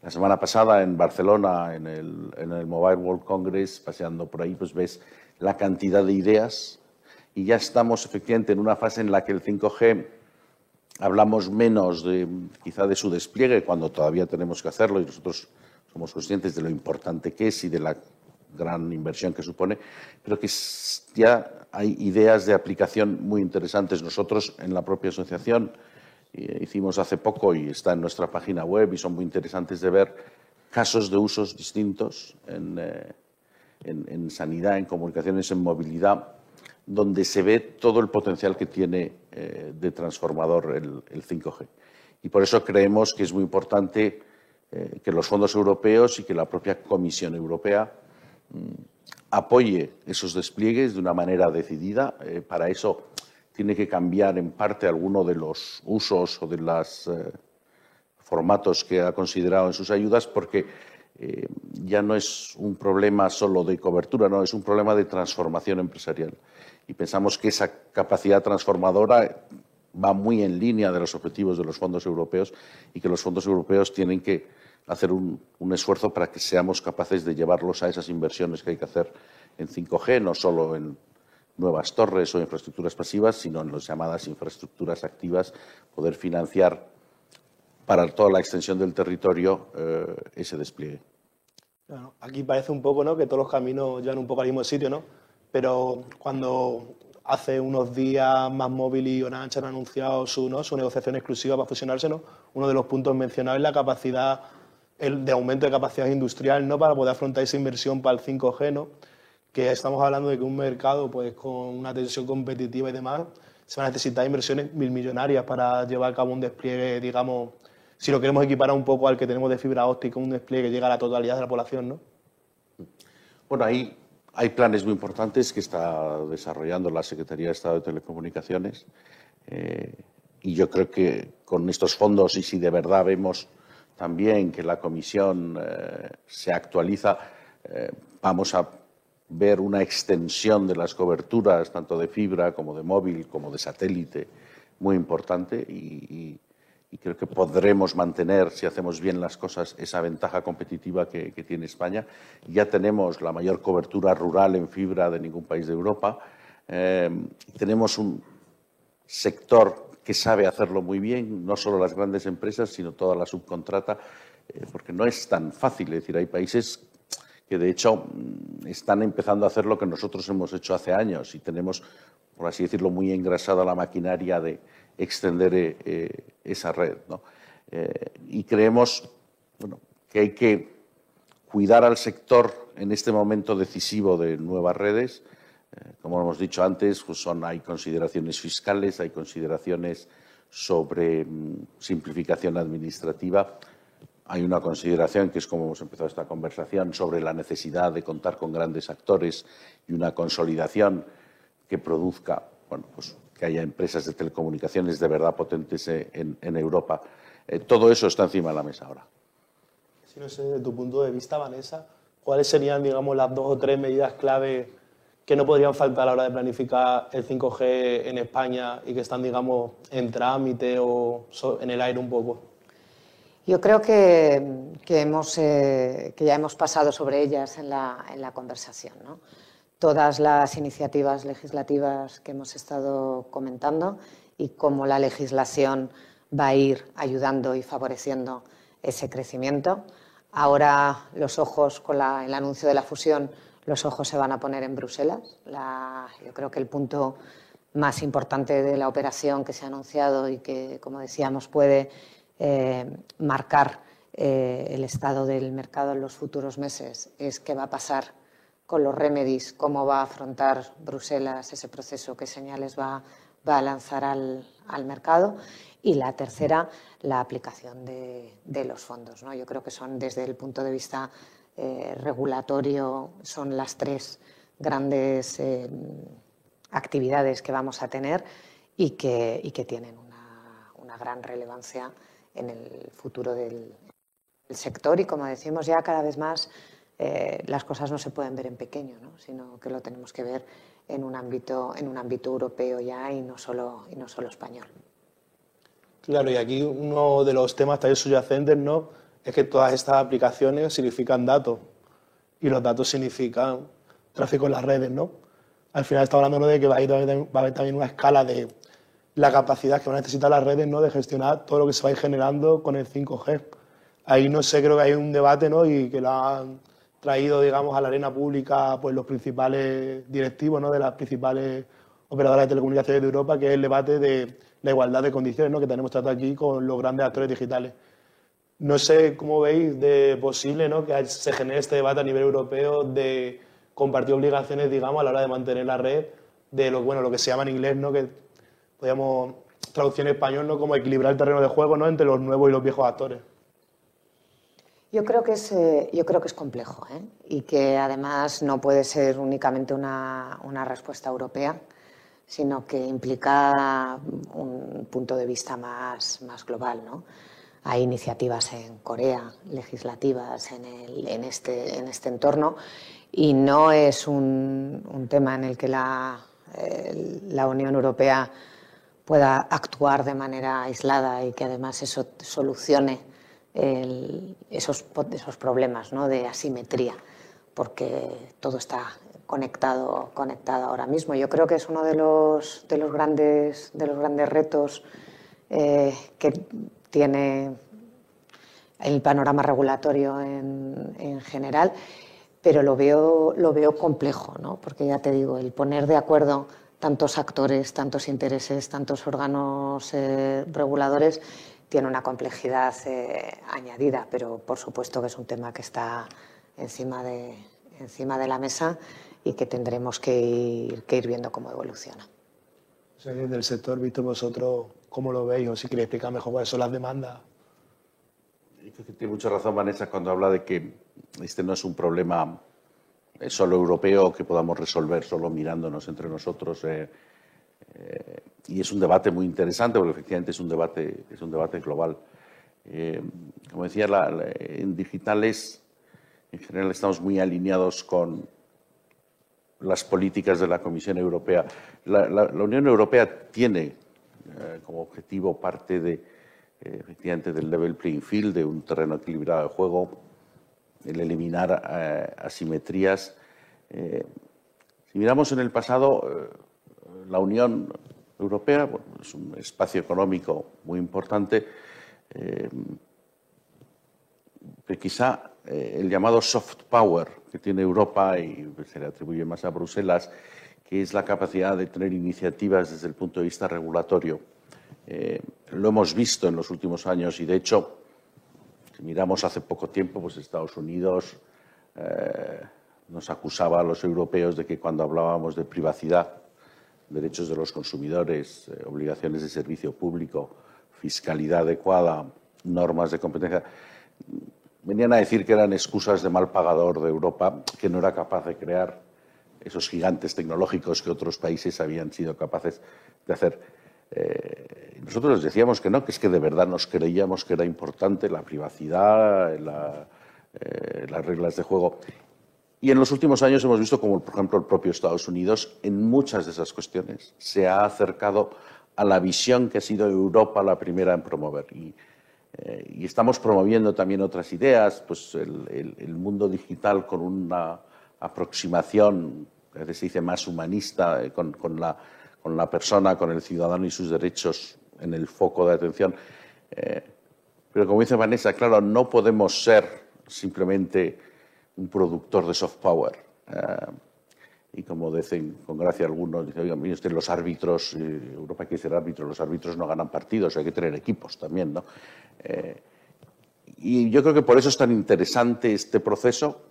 la semana pasada en Barcelona, en el, Mobile World Congress, paseando por ahí, pues ves la cantidad de ideas y ya estamos efectivamente en una fase en la que el 5G hablamos menos de quizá de su despliegue cuando todavía tenemos que hacerlo y nosotros somos conscientes de lo importante que es y de la gran inversión que supone, pero que ya hay ideas de aplicación muy interesantes. Nosotros en la propia asociación hicimos hace poco y está en nuestra página web y son muy interesantes de ver casos de usos distintos en, eh, en, sanidad, en comunicaciones, en movilidad, donde se ve todo el potencial que tiene eh, de transformador el, 5G. Y por eso creemos que es muy importante eh, que los fondos europeos y que la propia Comisión Europea mm, apoye esos despliegues de una manera decidida. para eso tiene que cambiar en parte alguno de los usos o de los eh, formatos que ha considerado en sus ayudas porque eh, ya no es un problema solo de cobertura, no, es un problema de transformación empresarial. Y pensamos que esa capacidad transformadora va muy en línea de los objetivos de los fondos europeos y que los fondos europeos tienen que hacer un, esfuerzo para que seamos capaces de llevarlos a esas inversiones que hay que hacer en 5G, no solo en nuevas torres o infraestructuras pasivas, sino en las llamadas infraestructuras activas, poder financiar para toda la extensión del territorio eh, ese despliegue. aquí parece un poco ¿no? que todos los caminos llevan un poco al mismo sitio, ¿no? pero cuando hace unos días Más Móvil y Orange han anunciado su, ¿no? su negociación exclusiva para fusionarse, ¿no? uno de los puntos mencionados es la capacidad el de aumento de capacidad industrial ¿no? para poder afrontar esa inversión para el 5G, ¿no? Que estamos hablando de que un mercado pues, con una tensión competitiva y demás se va a necesitar inversiones mil millonarias para llevar a cabo un despliegue, digamos, si lo queremos equiparar un poco al que tenemos de fibra óptica, un despliegue que llega a la totalidad de la población, ¿no? Bueno, ahí hay planes muy importantes que está desarrollando la Secretaría de Estado de Telecomunicaciones eh, y yo creo que con estos fondos y si de verdad vemos también que la Comisión eh, se actualiza, eh, vamos a ver una extensión de las coberturas, tanto de fibra como de móvil, como de satélite, muy importante y creo que podremos mantener, si hacemos bien las cosas, esa ventaja competitiva que, tiene España. Ya tenemos la mayor cobertura rural en fibra de ningún país de Europa. Eh, tenemos un sector que sabe hacerlo muy bien, no solo las grandes empresas, sino toda la subcontrata, eh, porque no es tan fácil. Es decir, hay países que de hecho mm, están empezando a hacer lo que nosotros hemos hecho hace años y tenemos, por así decirlo, muy engrasada la maquinaria de, extender eh, eh, esa red. Eh, y creemos que hay que cuidar al sector en este momento decisivo de nuevas redes. como hemos dicho antes, pues son, hay consideraciones fiscales, hay consideraciones sobre mm, simplificación administrativa. Hay una consideración, que es como hemos empezado esta conversación, sobre la necesidad de contar con grandes actores y una consolidación que produzca bueno, pues que haya empresas de telecomunicaciones de verdad potentes en, Europa. Eh, todo eso está encima de la mesa ahora. Si no sé, desde tu punto de vista, Vanessa, ¿cuáles serían, digamos, las dos o tres medidas clave que no podrían faltar a la hora de planificar el 5G en España y que están, digamos, en trámite o en el aire un poco? Yo creo eh, que ya hemos pasado sobre ellas en la, en la conversación. ¿no? todas las iniciativas legislativas que hemos estado comentando y cómo la legislación va a ir ayudando y favoreciendo ese crecimiento. Ahora los ojos, con el anuncio de la fusión, los ojos se van a poner en Bruselas. yo creo que el punto más importante de la operación que se ha anunciado y que, como decíamos, puede marcar eh, el estado del mercado en los futuros meses es qué va a pasar con los remedies, cómo va a afrontar Bruselas ese proceso, qué señales va, a lanzar al, mercado. Y la tercera, la aplicación de, los fondos. ¿no? Yo creo que son, desde el punto de vista eh, regulatorio, son las tres grandes eh, actividades que vamos a tener y que, que tienen una, una, gran relevancia en el futuro del, del sector y, como decimos ya cada vez más, eh, las cosas no se pueden ver en pequeño, sino que lo tenemos que ver en un ámbito, en un ámbito europeo ya y no, solo, y no solo español. Claro, y aquí uno de los temas también subyacentes ¿no? es que todas estas aplicaciones significan datos y los datos significan tráfico en las redes. ¿no? Al final está hablando de que va a, haber también una escala de la capacidad que van a necesitar las redes ¿no? de gestionar todo lo que se va a ir generando con el 5G. Ahí no sé, creo que hay un debate ¿no? y que la han traído, digamos, a la arena pública pues, los principales directivos ¿no? de las principales operadoras de telecomunicaciones de Europa, que es el debate de la igualdad de condiciones ¿no? que tenemos tratado aquí con los grandes actores digitales. No sé cómo veis de posible ¿no? que se genere este debate a nivel europeo de compartir obligaciones, digamos, a la hora de mantener la red, de lo, bueno, lo que se llama en inglés, ¿no? que podríamos traducir en español, ¿no? como equilibrar el terreno de juego ¿no? entre los nuevos y los viejos actores. Yo creo que es, eh, yo creo que es complejo ¿eh? y que además no puede ser únicamente una, una, respuesta europea, sino que implica un punto de vista más, más global. ¿no? Hay iniciativas en Corea, legislativas en, el, en, este, en este entorno y no es un, un tema en el que la, la Unión Europea pueda actuar de manera aislada y que además eso solucione esos, esos problemas de asimetría, porque todo está conectado, conectado ahora mismo. Yo creo que es uno de los, de los, grandes, de los grandes retos eh, que tiene el panorama regulatorio en, en, general, pero lo veo, lo veo complejo, ¿no? porque ya te digo, el poner de acuerdo tantos actores, tantos intereses, tantos órganos eh, reguladores tiene una complejidad eh, añadida, pero por supuesto que es un tema que está encima de, encima de la mesa y que tendremos que ir, que ir viendo cómo evoluciona. O del sector, visto vosotros, ¿cómo lo veis? O si queréis explicar mejor cuáles son las demandas. Tiene mucha razón Vanessa cuando habla de que este no es un problema solo europeo que podamos resolver solo mirándonos entre nosotros. Eh, y es un debate muy interesante porque efectivamente es un debate, es un debate global. Eh, como decía, en digitales en general estamos muy alineados con las políticas de la Comisión Europea. La, Unión Europea tiene eh, como objetivo parte de, eh, efectivamente, del level playing field, de un terreno equilibrado de juego, el eliminar asimetrías. si miramos en el pasado, la Unión Europea, es un espacio económico muy importante, eh, que quizá eh, el llamado soft power que tiene Europa y se le atribuye más a Bruselas, que es la capacidad de tener iniciativas desde el punto de vista regulatorio. Eh, lo hemos visto en los últimos años y, de hecho, miramos hace poco tiempo, pues Estados Unidos nos acusaba a los europeos de que cuando hablábamos de privacidad derechos de los consumidores, eh, obligaciones de servicio público, fiscalidad adecuada, normas de competencia, venían a decir que eran excusas de mal pagador de Europa, que no era capaz de crear esos gigantes tecnológicos que otros países habían sido capaces de hacer. Eh, nosotros les decíamos que no, que es que de verdad nos creíamos que era importante la privacidad, eh, las reglas de juego. Y en los últimos años hemos visto como, por ejemplo, el propio Estados Unidos, en muchas de esas cuestiones, se ha acercado a la visión que ha sido Europa la primera en promover. Y, eh, estamos promoviendo también otras ideas, pues el, mundo digital con una aproximación, a veces se dice más humanista, eh, con, la, con, la, persona, con el ciudadano y sus derechos en el foco de atención. Eh, pero como dice Vanessa, claro, no podemos ser simplemente un productor de soft power. Eh, y como dicen con gracia algunos, dicen, oigan, mire usted, los árbitros, eh, Europa quiere ser árbitro, los árbitros no ganan partidos, hay que tener equipos también, ¿no? Eh, y yo creo que por eso es tan interesante este proceso,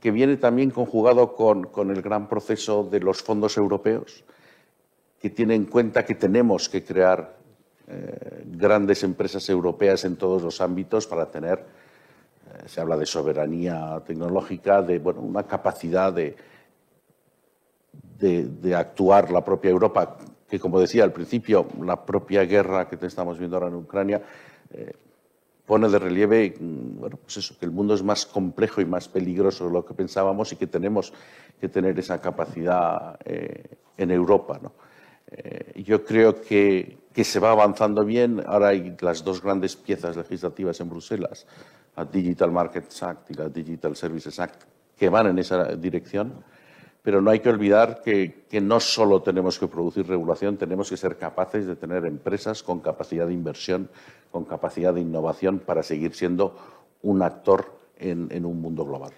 que, viene también conjugado con, con, el gran proceso de los fondos europeos, que tiene en cuenta que tenemos que crear grandes empresas europeas en todos los ámbitos para tener eh, se habla de soberanía tecnológica, de bueno, una capacidad de, de, actuar la propia Europa, que como decía al principio, la propia guerra que estamos viendo ahora en Ucrania eh, pone de relieve mm, bueno, pues eso, que el mundo es más complejo y más peligroso de lo que pensábamos y que tenemos que tener esa capacidad eh, en Europa. ¿no? yo creo que, que se va avanzando bien. Ahora hay las dos grandes piezas legislativas en Bruselas la Digital Markets Act y la Digital Services Act, que van en esa dirección, pero no hay que olvidar que, no solo tenemos que producir regulación, tenemos que ser capaces de tener empresas con capacidad de inversión, con capacidad de innovación para seguir siendo un actor en, un mundo global.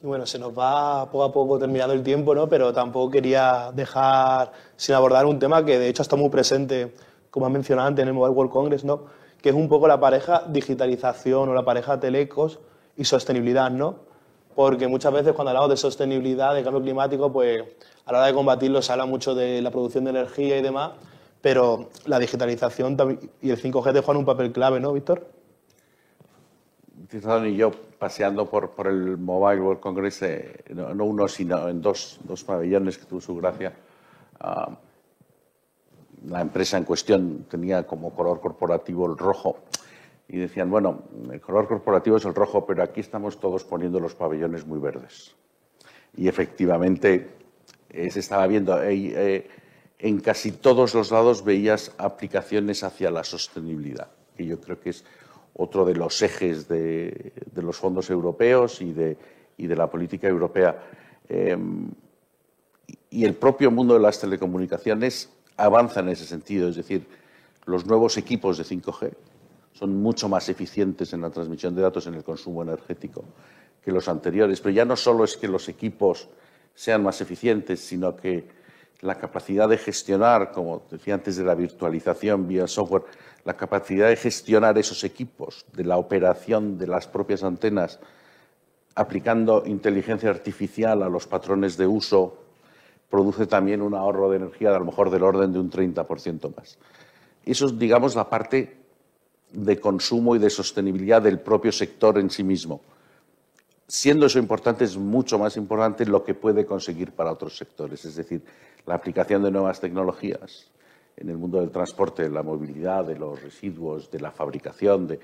Y bueno, se nos va poco a poco terminando el tiempo, ¿no? pero tampoco quería dejar sin abordar un tema que de hecho está muy presente, como ha mencionado antes, en el Mobile World Congress, ¿no? que es un poco la pareja digitalización o la pareja telecos y sostenibilidad, ¿no? Porque muchas veces cuando hablamos de sostenibilidad, de cambio climático, pues a la hora de combatirlo se habla mucho de la producción de energía y demás, pero la digitalización y el 5G te juegan un papel clave, ¿no, Víctor? y yo paseando por, por el Mobile World Congress, eh, no, uno, sino en dos, dos pabellones que tuvo su gracia, ah, la empresa en cuestión tenía como color corporativo el rojo y decían, bueno, el color corporativo es el rojo, pero aquí estamos todos poniendo los pabellones muy verdes. Y efectivamente eh, se estaba viendo, eh, en casi todos los lados veías aplicaciones hacia la sostenibilidad. que yo creo que es otro de los ejes de, los fondos europeos y de, la política europea. Em, y el propio mundo de las telecomunicaciones avanza en ese sentido, es decir, los nuevos equipos de 5G son mucho más eficientes en la transmisión de datos en el consumo energético que los anteriores. Pero ya no solo es que los equipos sean más eficientes, sino que la capacidad de gestionar, como decía antes de la virtualización vía software, la capacidad de gestionar esos equipos, de la operación de las propias antenas, aplicando inteligencia artificial a los patrones de uso, produce también un ahorro de energía de a lo mejor del orden de un 30% más. Eso es, digamos, la parte de consumo y de sostenibilidad del propio sector en sí mismo. Siendo eso importante, es mucho más importante lo que puede conseguir para otros sectores, es decir, la aplicación de nuevas tecnologías en el mundo del transporte, de la movilidad, de los residuos, de la fabricación. De...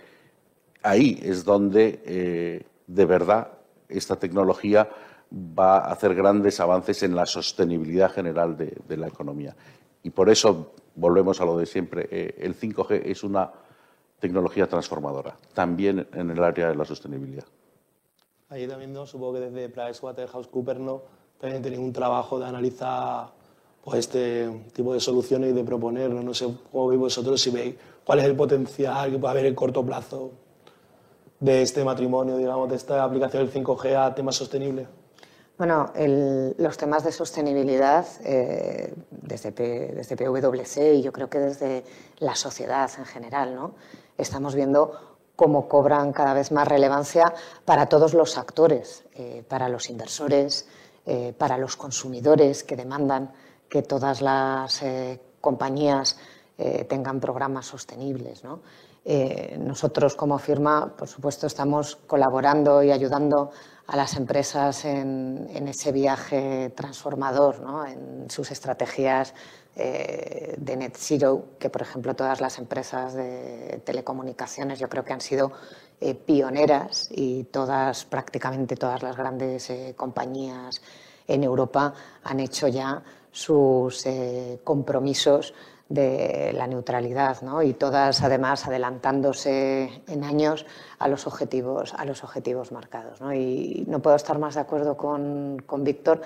Ahí es donde, eh, de verdad, esta tecnología va a hacer grandes avances en la sostenibilidad general de, la economía. Y por eso volvemos a lo de siempre. Eh, el 5G es una tecnología transformadora, también en el área de la sostenibilidad. Ahí también, ¿no? supongo que desde PricewaterhouseCoopers ¿no? también tenéis un trabajo de analizar pues, este tipo de soluciones y de proponer, no sé cómo veis vosotros, si veis cuál es el potencial que puede haber en corto plazo de este matrimonio, digamos, de esta aplicación del 5G a temas sostenibles. Bueno, los temas de sostenibilidad eh, desde, desde PwC y yo creo que desde la sociedad en general, ¿no? Estamos viendo cómo cobran cada vez más relevancia para todos los actores, eh, para los inversores, eh, para los consumidores que demandan que todas las compañías tengan programas sostenibles. ¿no? nosotros como firma, por supuesto, estamos colaborando y ayudando a las empresas en, ese viaje transformador, en sus estrategias eh, de net zero, que por ejemplo todas las empresas de telecomunicaciones yo creo que han sido eh, pioneras y todas, prácticamente todas las grandes eh, compañías en Europa han hecho ya sus compromisos de la neutralidad ¿no? y todas además adelantándose en años a los objetivos, a los objetivos marcados. ¿no? Y no puedo estar más de acuerdo con, con Víctor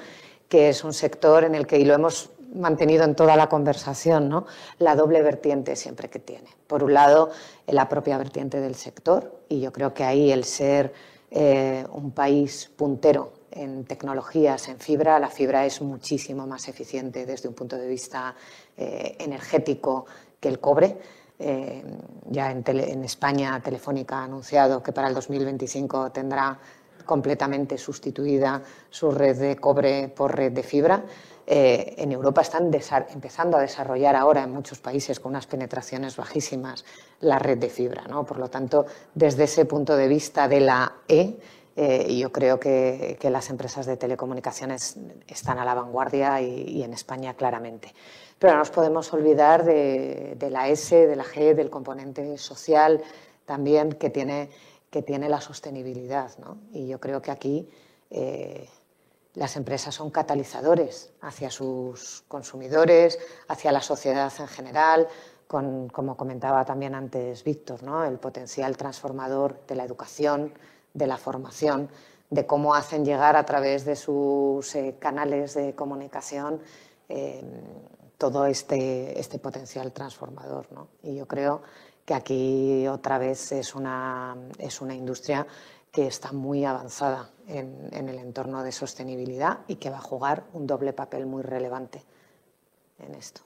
que es un sector en el que, y lo hemos mantenido en toda la conversación, ¿no? la doble vertiente siempre que tiene. Por un lado, la propia vertiente del sector, y yo creo que ahí el ser eh, un país puntero en tecnologías, en fibra, la fibra es muchísimo más eficiente desde un punto de vista eh, energético que el cobre. Eh, ya en, España Telefónica ha anunciado que para el 2025 tendrá completamente sustituida su red de cobre por red de fibra. Eh, en Europa están empezando a desarrollar ahora en muchos países con unas penetraciones bajísimas la red de fibra. ¿no? Por lo tanto, desde ese punto de vista de la E, yo creo que, las empresas de telecomunicaciones están a la vanguardia y en España claramente. Pero no nos podemos olvidar de, la S, de la G, del componente social también que tiene, que tiene la sostenibilidad. Y yo creo que aquí eh, las empresas son catalizadores hacia sus consumidores, hacia la sociedad en general, con, como comentaba también antes Víctor, ¿no? el potencial transformador de la educación, de la formación, de cómo hacen llegar a través de sus eh, canales de comunicación eh, todo este, este potencial transformador. ¿no? Y yo creo que aquí otra vez es una, es una industria que está muy avanzada en, en, el entorno de sostenibilidad y que va a jugar un doble papel muy relevante en esto.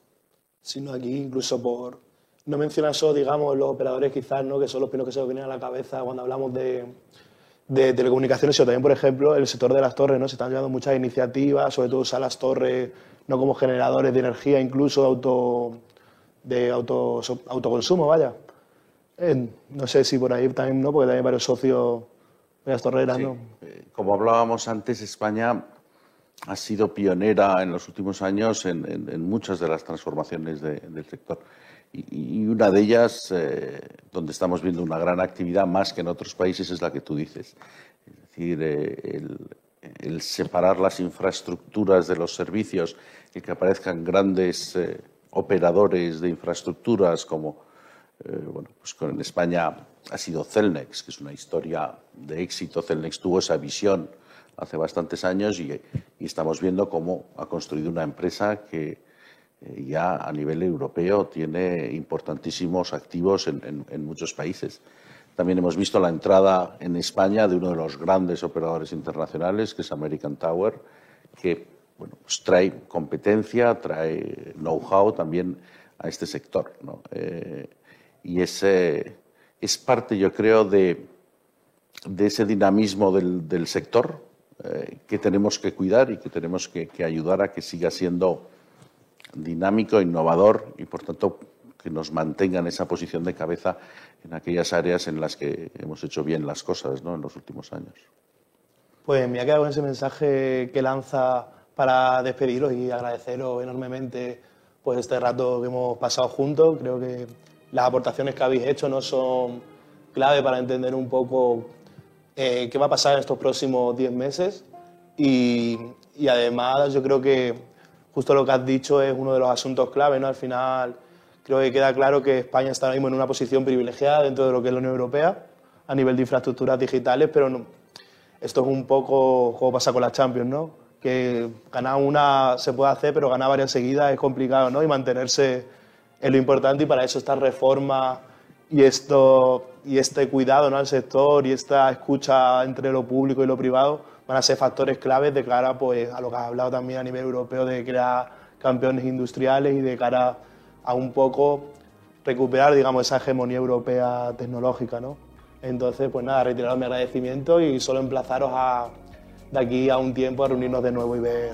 Sino aquí incluso por no mencionar digamos, los operadores quizás, ¿no? que son los primeros que se nos vienen a la cabeza cuando hablamos de, de telecomunicaciones, sino también, por ejemplo, el sector de las torres, ¿no? Se están llevando muchas iniciativas, sobre todo usar las torres no como generadores de energía, incluso auto, de auto, autoconsumo, vaya. no sé si por ahí también, ¿no? Porque también hay varios socios ¿no? Eh, como hablábamos antes, España ha sido pionera en los últimos años en, muchas de las transformaciones del sector. Y, una de ellas, eh, donde estamos viendo una gran actividad más que en otros países, es la que tú dices. Es decir, eh, el, separar las infraestructuras de los servicios y que aparezcan grandes operadores de infraestructuras como bueno, pues con, España ha sido Celnex, que es una historia de éxito. Celnex tuvo esa visión hace bastantes años y, estamos viendo cómo ha construido una empresa que eh, ya a nivel europeo tiene importantísimos activos en, muchos países. También hemos visto la entrada en España de uno de los grandes operadores internacionales, que es American Tower, que bueno, pues trae competencia, trae know-how también a este sector. Eh, y ese es parte, yo creo, de, ese dinamismo del, sector eh, que tenemos que cuidar y que tenemos que, ayudar a que siga siendo dinámico, innovador y, por tanto, que nos mantenga en esa posición de cabeza en aquellas áreas en las que hemos hecho bien las cosas ¿no? en los últimos años. Pues me ha quedado con ese mensaje que lanza para despediros y agradeceros enormemente pues, este rato que hemos pasado juntos. Creo que las aportaciones que habéis hecho no son clave para entender un poco eh, qué va a pasar en estos próximos 10 meses y, y, además yo creo que justo lo que has dicho es uno de los asuntos clave, ¿no? Al final creo que queda claro que España está ahora mismo en una posición privilegiada dentro de lo que es la Unión Europea a nivel de infraestructuras digitales, pero esto es un poco como pasa con la Champions, ¿no? Que ganar una se puede hacer, pero ganar varias seguidas es complicado, ¿no? Y mantenerse es lo importante y para eso esta reforma y, esto, y este cuidado ¿no? al sector y esta escucha entre lo público y lo privado van a ser factores claves de cara pues, a lo que has hablado también a nivel europeo de crear campeones industriales y de cara a un poco recuperar digamos, esa hegemonía europea tecnológica. ¿no? Entonces, pues nada, retiraros mi agradecimiento y solo emplazaros a, de aquí a un tiempo a reunirnos de nuevo y ver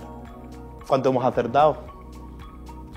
cuánto hemos acertado.